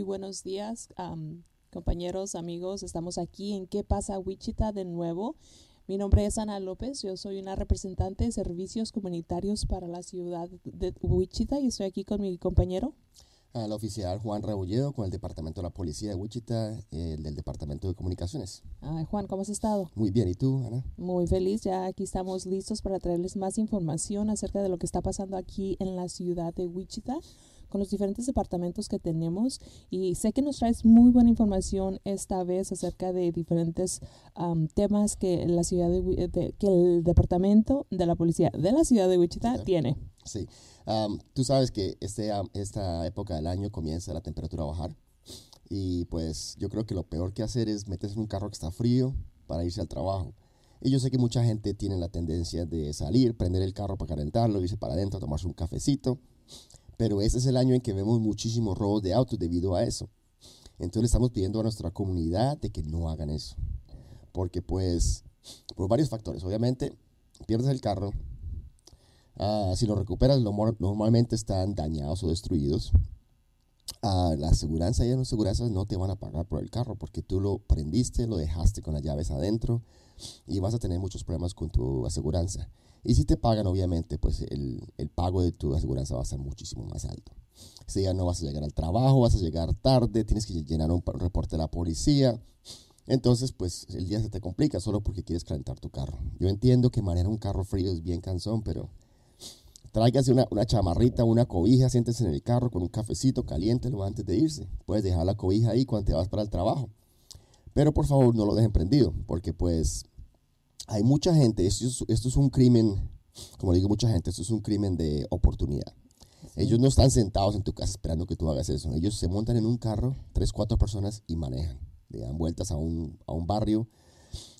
muy buenos días, compañeros, amigos. Estamos aquí en ¿Qué pasa Wichita de nuevo? Mi nombre es Ana López, yo soy una representante de servicios comunitarios para la ciudad de Wichita y estoy aquí con mi compañero. al oficial Juan Rebolledo con el Departamento de la Policía de Wichita, el del Departamento de Comunicaciones. Ay, Juan, ¿cómo has estado? Muy bien, ¿y tú, Ana? Muy feliz, ya aquí estamos listos para traerles más información acerca de lo que está pasando aquí en la ciudad de Wichita con los diferentes departamentos que tenemos y sé que nos traes muy buena información esta vez acerca de diferentes temas que la ciudad de, Wi- de- que el departamento de la policía de la ciudad de Wichita tiene. Sí. Tú sabes que este, esta época del año comienza la temperatura a bajar y pues yo creo que lo peor que hacer es meterse en un carro que está frío para irse al trabajo. Y yo sé que mucha gente tiene la tendencia de salir, prender el carro para calentarlo, irse para adentro, tomarse un cafecito. Pero este es el año en que vemos muchísimos robos de autos debido a eso. Entonces le estamos pidiendo a nuestra comunidad de que no hagan eso. Porque pues, por varios factores. Obviamente, pierdes el carro. Ah, si lo recuperas, normalmente están dañados o destruidos. Ah, la aseguranza y las aseguranzas no te van a pagar por el carro porque tú lo prendiste, lo dejaste con las llaves adentro y vas a tener muchos problemas con tu aseguranza. Y si te pagan, obviamente, pues el, el pago de tu aseguranza va a ser muchísimo más alto. Si ya no vas a llegar al trabajo, vas a llegar tarde, tienes que llenar un reporte de la policía. Entonces, pues el día se te complica solo porque quieres calentar tu carro. Yo entiendo que manejar un carro frío es bien cansón, pero tráigase una, una chamarrita, una cobija, siéntese en el carro con un cafecito, caliéntelo antes de irse. Puedes dejar la cobija ahí cuando te vas para el trabajo. Pero por favor no lo dejen prendido, porque pues hay mucha gente, esto es, esto es un crimen, como digo mucha gente, esto es un crimen de oportunidad. Ellos no están sentados en tu casa esperando que tú hagas eso. Ellos se montan en un carro, tres, cuatro personas y manejan. Le dan vueltas a un, a un barrio,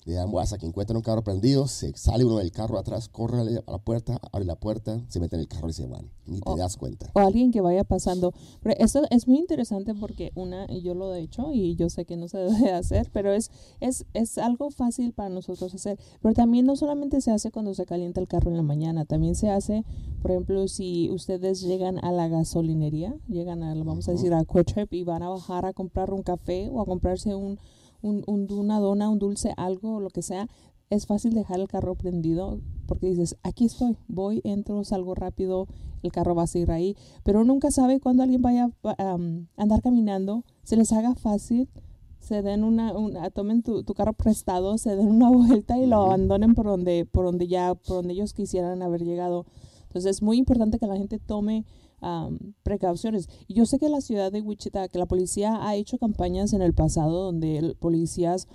le dan hasta que encuentran un carro prendido, se sale uno del carro atrás, corre a la puerta, abre la puerta, se mete en el carro y se van. Ni te Oh. das cuenta. o alguien que vaya pasando. Pero esto es muy interesante porque una, yo lo he hecho y yo sé que no se debe hacer, pero es, es, es algo fácil para nosotros hacer. Pero también no solamente se hace cuando se calienta el carro en la mañana, también se hace, por ejemplo, si ustedes llegan a la gasolinería, llegan a, vamos a Ujú. decir, a Trip y van a bajar a comprar un café o a comprarse un, un, un- una dona, un dulce, algo, lo que sea, es fácil dejar el carro prendido porque dices, aquí estoy, voy, entro, salgo rápido, el carro va a seguir ahí, pero nunca sabe cuándo alguien vaya a um, andar caminando, se les haga fácil, se den una, una tomen tu, tu carro prestado, se den una vuelta y lo abandonen por donde, por donde ya, por donde ellos quisieran haber llegado. Entonces es muy importante que la gente tome um, precauciones. Y yo sé que la ciudad de Wichita, que la policía ha hecho campañas en el pasado donde el- policías,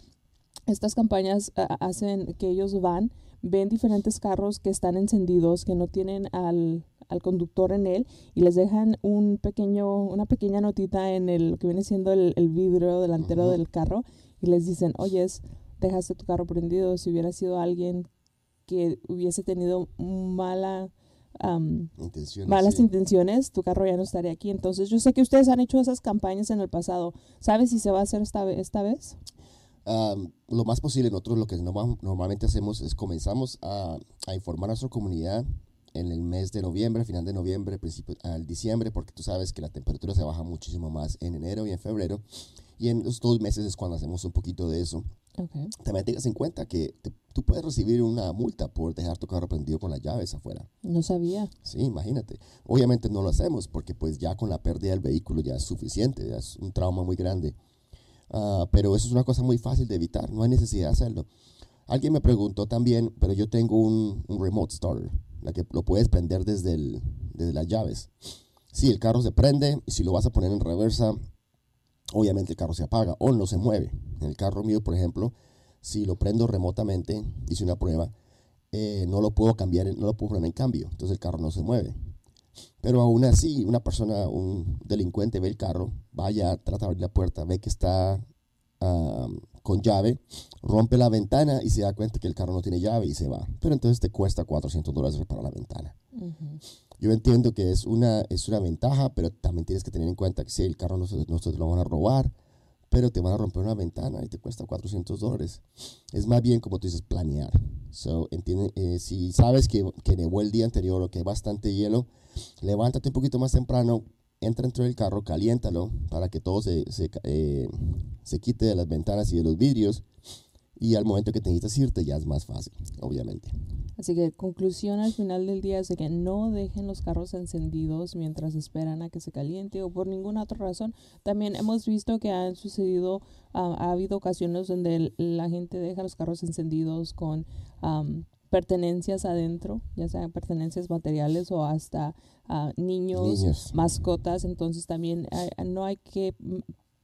estas campañas hacen que ellos van, ven diferentes carros que están encendidos, que no tienen al, al conductor en él y les dejan un pequeño, una pequeña notita en el lo que viene siendo el, el vidrio delantero del carro y les dicen, oyes, dejaste tu carro prendido, si hubiera sido alguien que hubiese tenido mala Intenciones. malas sí. intenciones, tu carro ya no estaría aquí. Entonces, yo sé que ustedes han hecho esas campañas en el pasado. ¿Sabes si se va a hacer esta, esta vez? Lo más posible, nosotros lo que norma- normalmente hacemos es comenzamos a, a informar a nuestra comunidad en el mes de noviembre, final de noviembre, principio al diciembre, porque tú sabes que la temperatura se baja muchísimo más en enero y en febrero. Y en los dos meses es cuando hacemos un poquito de eso. Okay. También tengas en cuenta que te- tú puedes recibir una multa por dejar tu carro prendido con las llaves afuera. No sabía. Sí, imagínate. Obviamente no lo hacemos porque pues ya con la pérdida del vehículo ya es suficiente, ya es un trauma muy grande. Ah, pero eso es una cosa muy fácil de evitar, no hay necesidad de hacerlo. Alguien me preguntó también, pero yo tengo un, un remote starter, la que lo puedes prender desde, desde las llaves. Si el carro se prende y si lo vas a poner en reversa, obviamente el carro se apaga o no se mueve. En el carro mío, por ejemplo, si lo prendo remotamente, hice una prueba, eh, no lo puedo cambiar, no lo puedo poner en cambio, entonces el carro no se mueve. Pero aún así, una persona, un delincuente ve el carro, vaya, trata de abrir la puerta, ve que está ah, con llave, rompe la ventana y se da cuenta que el carro no tiene llave y se va. Pero entonces te cuesta 400 dólares reparar la ventana. Yo entiendo que es una, es una ventaja, pero también tienes que tener en cuenta que si el carro no se, no se lo van a robar, pero te van a romper una ventana y te cuesta 400 dólares. Es más bien, como tú dices, planear. So, entiende, eh, si sabes que, que nevó el día anterior o que hay bastante hielo, levántate un poquito más temprano, entra dentro del carro, caliéntalo para que todo se, se, eh, se quite de las ventanas y de los vidrios. Y al momento que te necesitas irte ya es más fácil, obviamente. Así que conclusión al final del día es que no dejen los carros encendidos mientras esperan a que se caliente o por ninguna otra razón. También hemos visto que han sucedido, ah, ha habido ocasiones donde la gente deja los carros encendidos con pertenencias adentro, ya sean pertenencias materiales o hasta ah, niños, mascotas. Entonces también ah, no hay que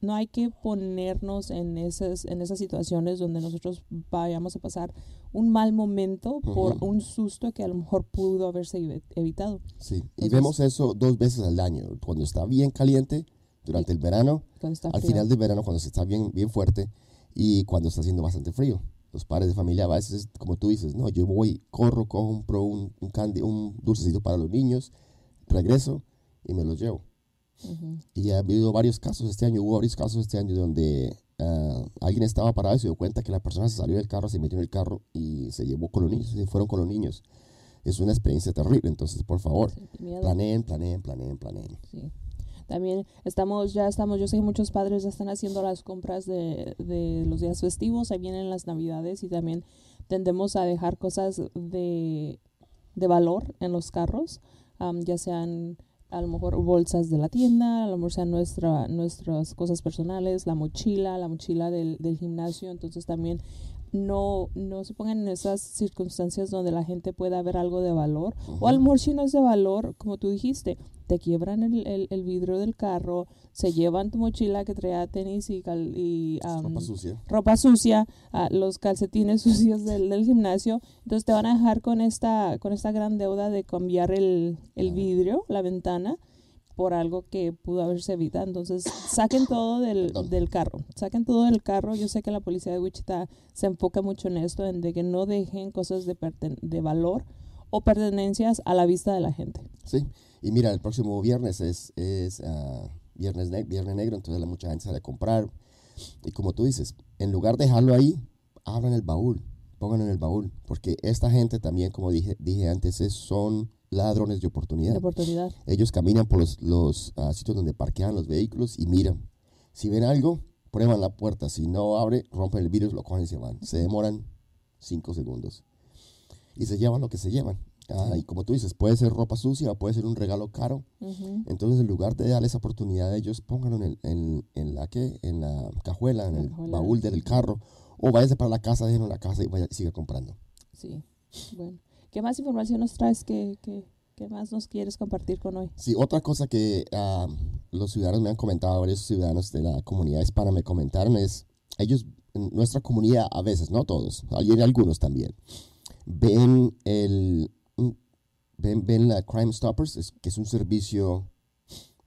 no hay que ponernos en esas, en esas situaciones donde nosotros vayamos a pasar un mal momento por un susto que a lo mejor pudo haberse evitado. Sí, y vemos eso dos veces al año, cuando está bien caliente, durante el verano, al final del verano cuando se está bien, bien fuerte y cuando está haciendo bastante frío. Los padres de familia a veces, como tú dices, no, yo voy, corro, compro un, un, candy, un dulcecito para los niños, regreso y me los llevo. Y ha habido varios casos este año, hubo varios casos este año donde ah, alguien estaba parado y se dio cuenta que la persona se salió del carro, se metió en el carro y se llevó con los niños, se fueron con los niños. Es una experiencia terrible, entonces por favor, planeen, planeen, planeen, planeen. Sí. También estamos, ya estamos, yo sé que muchos padres ya están haciendo las compras de, de los días festivos, ahí vienen las navidades y también tendemos a dejar cosas de, de valor en los carros, ya sean a lo mejor bolsas de la tienda, a lo mejor sean nuestra, nuestras cosas personales, la mochila, la mochila del, del gimnasio, entonces también no, no se pongan en esas circunstancias donde la gente pueda ver algo de valor. O a lo mejor si no es de valor, como tú dijiste, te quiebran el, el, vidrio del carro, se llevan tu mochila que traía tenis y, y ropa sucia, ropa sucia los calcetines sucios del, del, gimnasio. Entonces te van a dejar con esta, con esta gran deuda de cambiar el, el vidrio, la ventana por algo que pudo haberse evitado. Entonces, saquen todo del, del, carro, saquen todo del carro. Yo sé que la policía de Wichita se enfoca mucho en esto, en de que no dejen cosas de, de valor o pertenencias a la vista de la gente. Sí, y mira, el próximo viernes es, es uh, viernes, viernes negro, entonces mucha gente sale a comprar. Y como tú dices, en lugar de dejarlo ahí, abran el baúl, pónganlo en el baúl, porque esta gente también, como dije, dije antes, es, son ladrones de oportunidad. oportunidad. Ellos caminan por los, los ah, sitios donde parquean los vehículos y miran. Si ven algo, prueban la puerta. Si no abre, rompen el vidrio, lo cogen y se van. Se demoran cinco segundos. Y se llevan lo que se llevan. Ah, y como tú dices, puede ser ropa sucia puede ser un regalo caro. Entonces, en lugar de darles oportunidad a ellos, pónganlo en, en, en, la, ¿qué? en la cajuela, en el baúl del carro. O váyase para la casa, déjenlo en la casa y vaya, siga comprando. Sí, bueno. ¿Qué más información nos traes? ¿Qué, más nos quieres compartir con hoy? Sí, otra cosa que ah, los ciudadanos me han comentado, varios ciudadanos de la comunidad hispana me comentaron es, ellos, en nuestra comunidad a veces, no todos, hay algunos también, ven el, ven, ven la Crime Stoppers, que es un servicio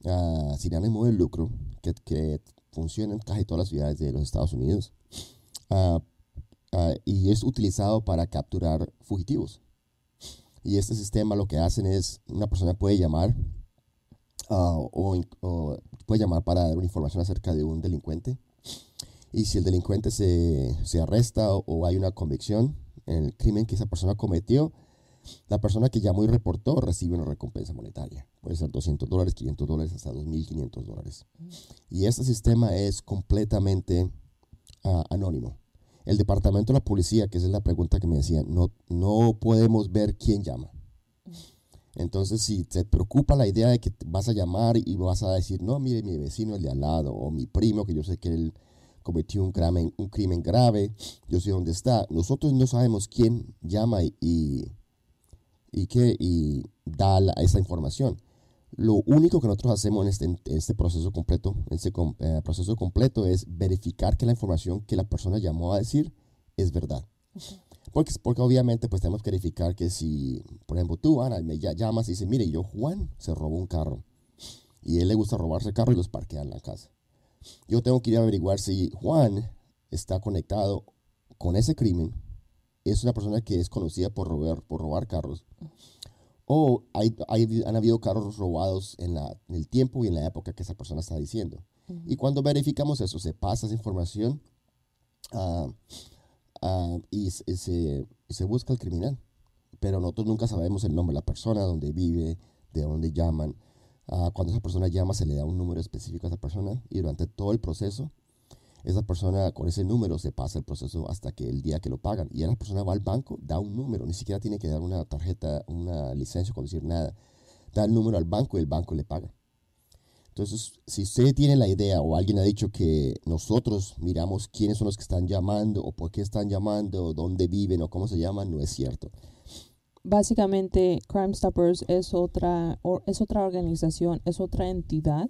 uh, sin ánimo de lucro que, que, funciona en casi todas las ciudades de los Estados Unidos. Ah, y es utilizado para capturar fugitivos. Y este sistema lo que hacen es, una persona puede llamar ah, o, puede llamar para dar una información acerca de un delincuente. Y si el delincuente se, se arresta o, hay una convicción en el crimen que esa persona cometió, la persona que llamó y reportó recibe una recompensa monetaria. Puede ser 200 dólares, 500 dólares, hasta 2.500 dólares. Y este sistema es completamente ah, anónimo el departamento de la policía, que esa es la pregunta que me decían, no, no podemos ver quién llama. Entonces, si te preocupa la idea de que vas a llamar y vas a decir, no, mire, mi vecino es de al lado, o mi primo, que yo sé que él cometió un crimen, un crimen grave, yo sé dónde está. Nosotros no sabemos quién llama y, y, qué, y da esa información. Lo único que nosotros hacemos en este, este proceso completo, en este eh, proceso completo es verificar que la información que la persona llamó a decir es verdad. Porque, porque obviamente pues tenemos que verificar que si, por ejemplo, tú, Ana, me llamas y dices, mire, yo, Juan, se robó un carro. Y a él le gusta robarse el carro y los parquea en la casa. Yo tengo que ir a averiguar si Juan está conectado con ese crimen. Es una persona que es conocida por robar, por robar carros o hay, han habido carros robados en, la, en, el tiempo y en la época que esa persona está diciendo. Y cuando verificamos eso, se pasa esa información uh, uh, y, se, se, busca el criminal. Pero nosotros nunca sabemos el nombre de la persona, dónde vive, de dónde llaman. Ah, cuando esa persona llama, se le da un número específico a esa persona y durante todo el proceso, esa persona con ese número se pasa el proceso hasta que el día que lo pagan. Y esa persona va al banco, da un número, ni siquiera tiene que dar una tarjeta, una licencia, con decir nada. Da el número al banco y el banco le paga. Entonces, si usted tiene la idea o alguien ha dicho que nosotros miramos quiénes son los que están llamando o por qué están llamando o dónde viven o cómo se llaman, no es cierto básicamente Crime Stoppers es otra, es otra organización, es otra entidad,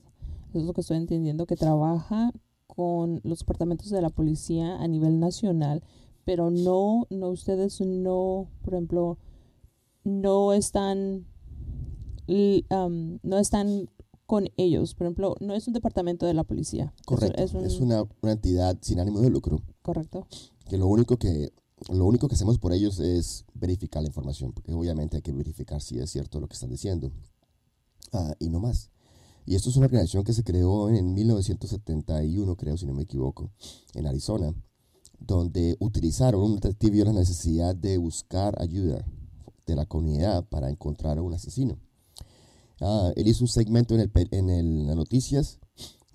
eso es lo que estoy entendiendo, que trabaja con los departamentos de la policía a nivel nacional, pero no, no ustedes no, por ejemplo, no están, um, no están con ellos. Por ejemplo, no es un departamento de la policía. Correcto. Es, es una, una, entidad sin ánimo de lucro. Correcto. Que lo único que lo único que hacemos por ellos es verificar la información, porque obviamente hay que verificar si es cierto lo que están diciendo. Ah, y no más. Y esto es una organización que se creó en 1971, creo, si no me equivoco, en Arizona, donde utilizaron un detective la necesidad de buscar ayuda de la comunidad para encontrar a un asesino. Ah, él hizo un segmento en, el, en el, las noticias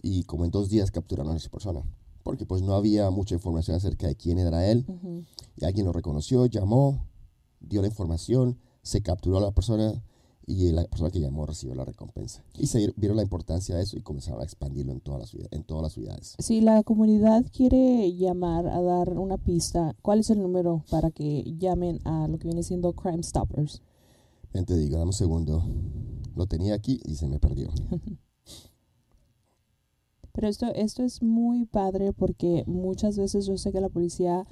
y como en dos días capturaron a esa persona porque pues no había mucha información acerca de quién era él. Y alguien lo reconoció, llamó, dio la información, se capturó a la persona y la persona que llamó recibió la recompensa. Y se vieron la importancia de eso y comenzaron a expandirlo en todas las, en todas las ciudades. Si la comunidad quiere llamar a dar una pista, ¿cuál es el número para que llamen a lo que viene siendo Crime Stoppers? Ven, te digo, dame un segundo. Lo tenía aquí y se me perdió. Pero esto, esto es muy padre porque muchas veces yo sé que la policía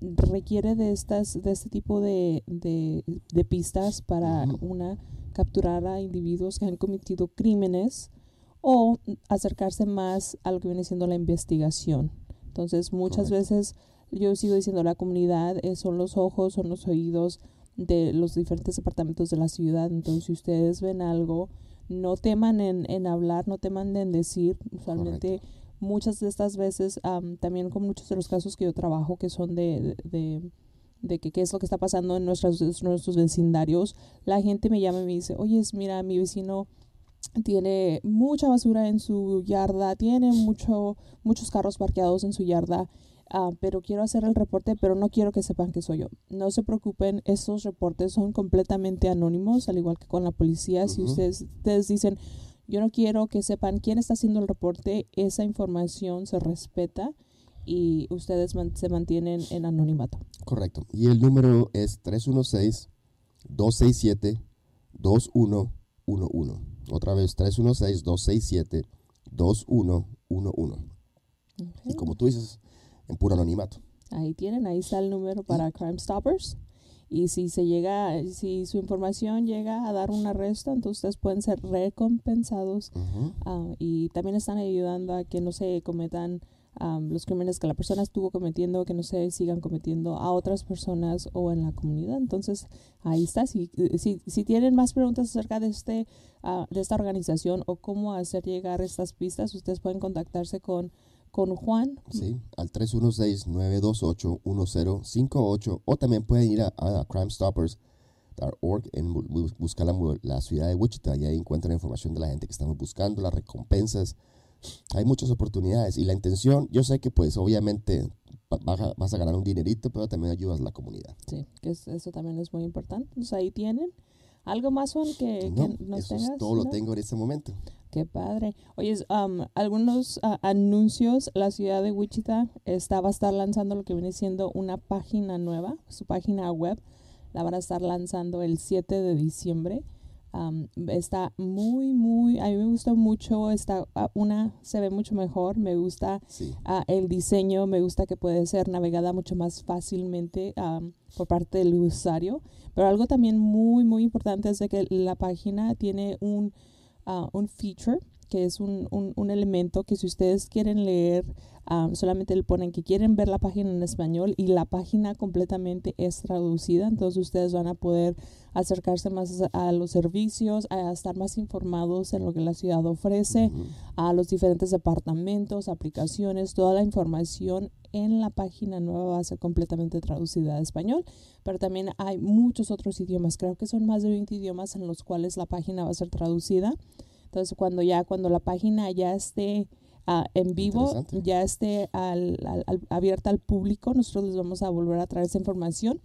requiere de estas de este tipo de, de, pistas para una capturar a individuos que han cometido crímenes o acercarse más a lo que viene siendo la investigación. Entonces, muchas veces yo sigo diciendo la comunidad eh, son los ojos, son los oídos de los diferentes departamentos de la ciudad. Entonces, si ustedes ven algo no teman en, en hablar, no teman en decir. Usualmente muchas de estas veces, también con muchos de los casos que yo trabajo, que son de, de, de que qué es lo que está pasando en nuestros, nuestros vecindarios, la gente me llama y me dice, oye, mira, mi vecino tiene mucha basura en su yarda, tiene mucho, muchos carros parqueados en su yarda Ah, pero quiero hacer el reporte, pero no quiero que sepan que soy yo. No se preocupen, estos reportes son completamente anónimos, al igual que con la policía. Si ustedes, ustedes dicen, yo no quiero que sepan quién está haciendo el reporte, esa información se respeta y ustedes se mantienen en anonimato. Correcto. Y el número es 316-267-2111. Otra vez, 316-267-2111. Y como tú dices, en puro anonimato. Ahí tienen, ahí está el número para Crime Stoppers. Y si se llega, si su información llega a dar un arresto, entonces ustedes pueden ser recompensados ah, y también están ayudando a que no se cometan los crímenes que la persona estuvo cometiendo, que no se sigan cometiendo a otras personas o en la comunidad. Entonces, ahí está. Si, si, si tienen más preguntas acerca de, este, ah, de esta organización o cómo hacer llegar estas pistas, ustedes pueden contactarse con con Juan. Sí, al 316-928-1058 o también pueden ir a, crimestoppers.org en buscar la, ciudad de Wichita y ahí encuentran información de la gente que estamos buscando, las recompensas. Hay muchas oportunidades y la intención, yo sé que pues obviamente vas a, ganar un dinerito, pero también ayudas a la comunidad. Sí, que eso también es muy importante. Entonces ahí tienen. ¿Algo más, Juan, que, no, que eso Es todo lo tengo en este momento. Qué padre. Oye, um, algunos uh, anuncios. La ciudad de Wichita está, va a estar lanzando lo que viene siendo una página nueva, su página web. La van a estar lanzando el 7 de diciembre. Um, está muy, muy, a mí me gusta mucho, está, una se ve mucho mejor, me gusta uh, el diseño, me gusta que puede ser navegada mucho más fácilmente um, por parte del usuario, pero algo también muy, muy importante es de que la página tiene un un feature que es un, un, elemento que si ustedes quieren leer um, solamente le ponen que quieren ver la página en español y la página completamente es traducida, entonces ustedes van a poder acercarse más a los servicios, a estar más informados en lo que la ciudad ofrece, a los diferentes departamentos, aplicaciones, toda la información en la página nueva va a ser completamente traducida a español, pero también hay muchos otros idiomas, creo que son más de 20 idiomas en los cuales la página va a ser traducida. Entonces, cuando ya, cuando la página ya esté uh, en vivo, ya esté al, al, abierta al público, nosotros les vamos a volver a traer esa información.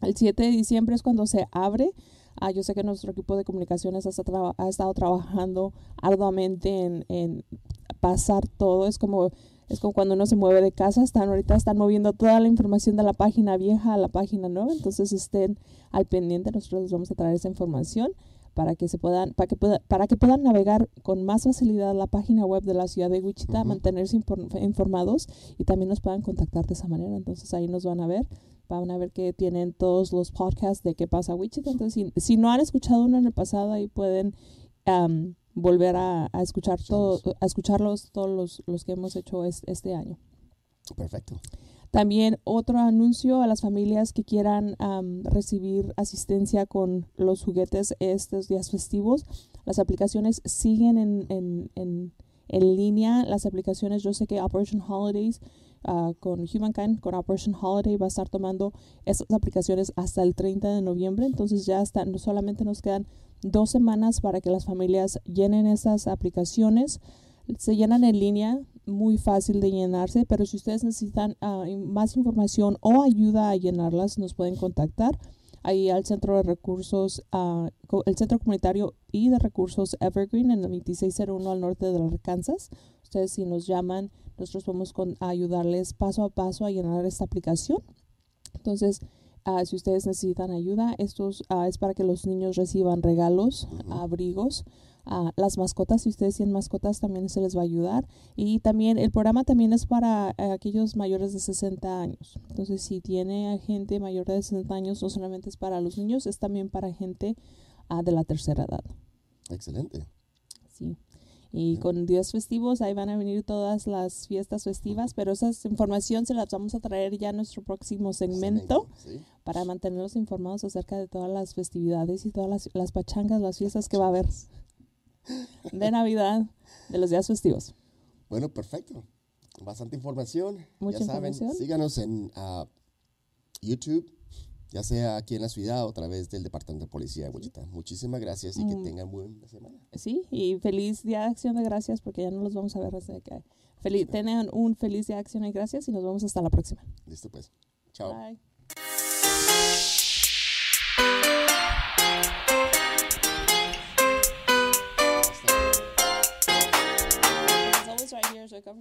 El 7 de diciembre es cuando se abre. Ah, yo sé que nuestro equipo de comunicaciones ha, ha estado trabajando arduamente en, en, pasar todo. Es como, es como cuando uno se mueve de casa. Están ahorita están moviendo toda la información de la página vieja a la página nueva. Entonces estén al pendiente. Nosotros les vamos a traer esa información para que se puedan para que pueda, para que puedan navegar con más facilidad la página web de la ciudad de Wichita, uh -huh. mantenerse informados y también nos puedan contactar de esa manera. Entonces ahí nos van a ver, van a ver que tienen todos los podcasts de qué pasa Wichita. Entonces si, si no han escuchado uno en el pasado ahí pueden um, volver a, a, escuchar todo, a escucharlos todos los, los que hemos hecho es, este año. Perfecto. También otro anuncio a las familias que quieran um, recibir asistencia con los juguetes estos días festivos. Las aplicaciones siguen en, en, en, en línea. Las aplicaciones, yo sé que Operation Holidays uh, con Humankind, con Operation Holiday va a estar tomando esas aplicaciones hasta el 30 de noviembre. Entonces ya están, no solamente nos quedan dos semanas para que las familias llenen esas aplicaciones. Se llenan en línea, muy fácil de llenarse, pero si ustedes necesitan uh, más información o ayuda a llenarlas, nos pueden contactar ahí al Centro de Recursos, uh, el Centro Comunitario y de Recursos Evergreen en el 2601 al norte de Arkansas. Ustedes si nos llaman, nosotros vamos con, a ayudarles paso a paso a llenar esta aplicación. Entonces, uh, si ustedes necesitan ayuda, esto es para que los niños reciban regalos, abrigos, Uh, las mascotas, si ustedes tienen mascotas, también se les va a ayudar. Y también el programa también es para uh, aquellos mayores de 60 años. Entonces, si tiene gente mayor de 60 años, no solamente es para los niños, es también para gente uh, de la tercera edad. Excelente. Sí. Y con días festivos, ahí van a venir todas las fiestas festivas, pero esa información se las vamos a traer ya en nuestro próximo segmento sí. para mantenerlos informados acerca de todas las festividades y todas las, las pachangas, las fiestas que va a haber de Navidad, de los días festivos. Bueno, perfecto. Bastante información. Mucha ya saben, información. síganos en uh, YouTube, ya sea aquí en la ciudad o a través del Departamento de Policía de Wichita. Muchísimas gracias y que Mm. tengan buena semana. Sí, y feliz Día de Acción de Gracias porque ya no los vamos a ver hasta que feliz, tengan un feliz Día de Acción de Gracias y nos vemos hasta la próxima. Listo pues. Chao. Bye. narzekam,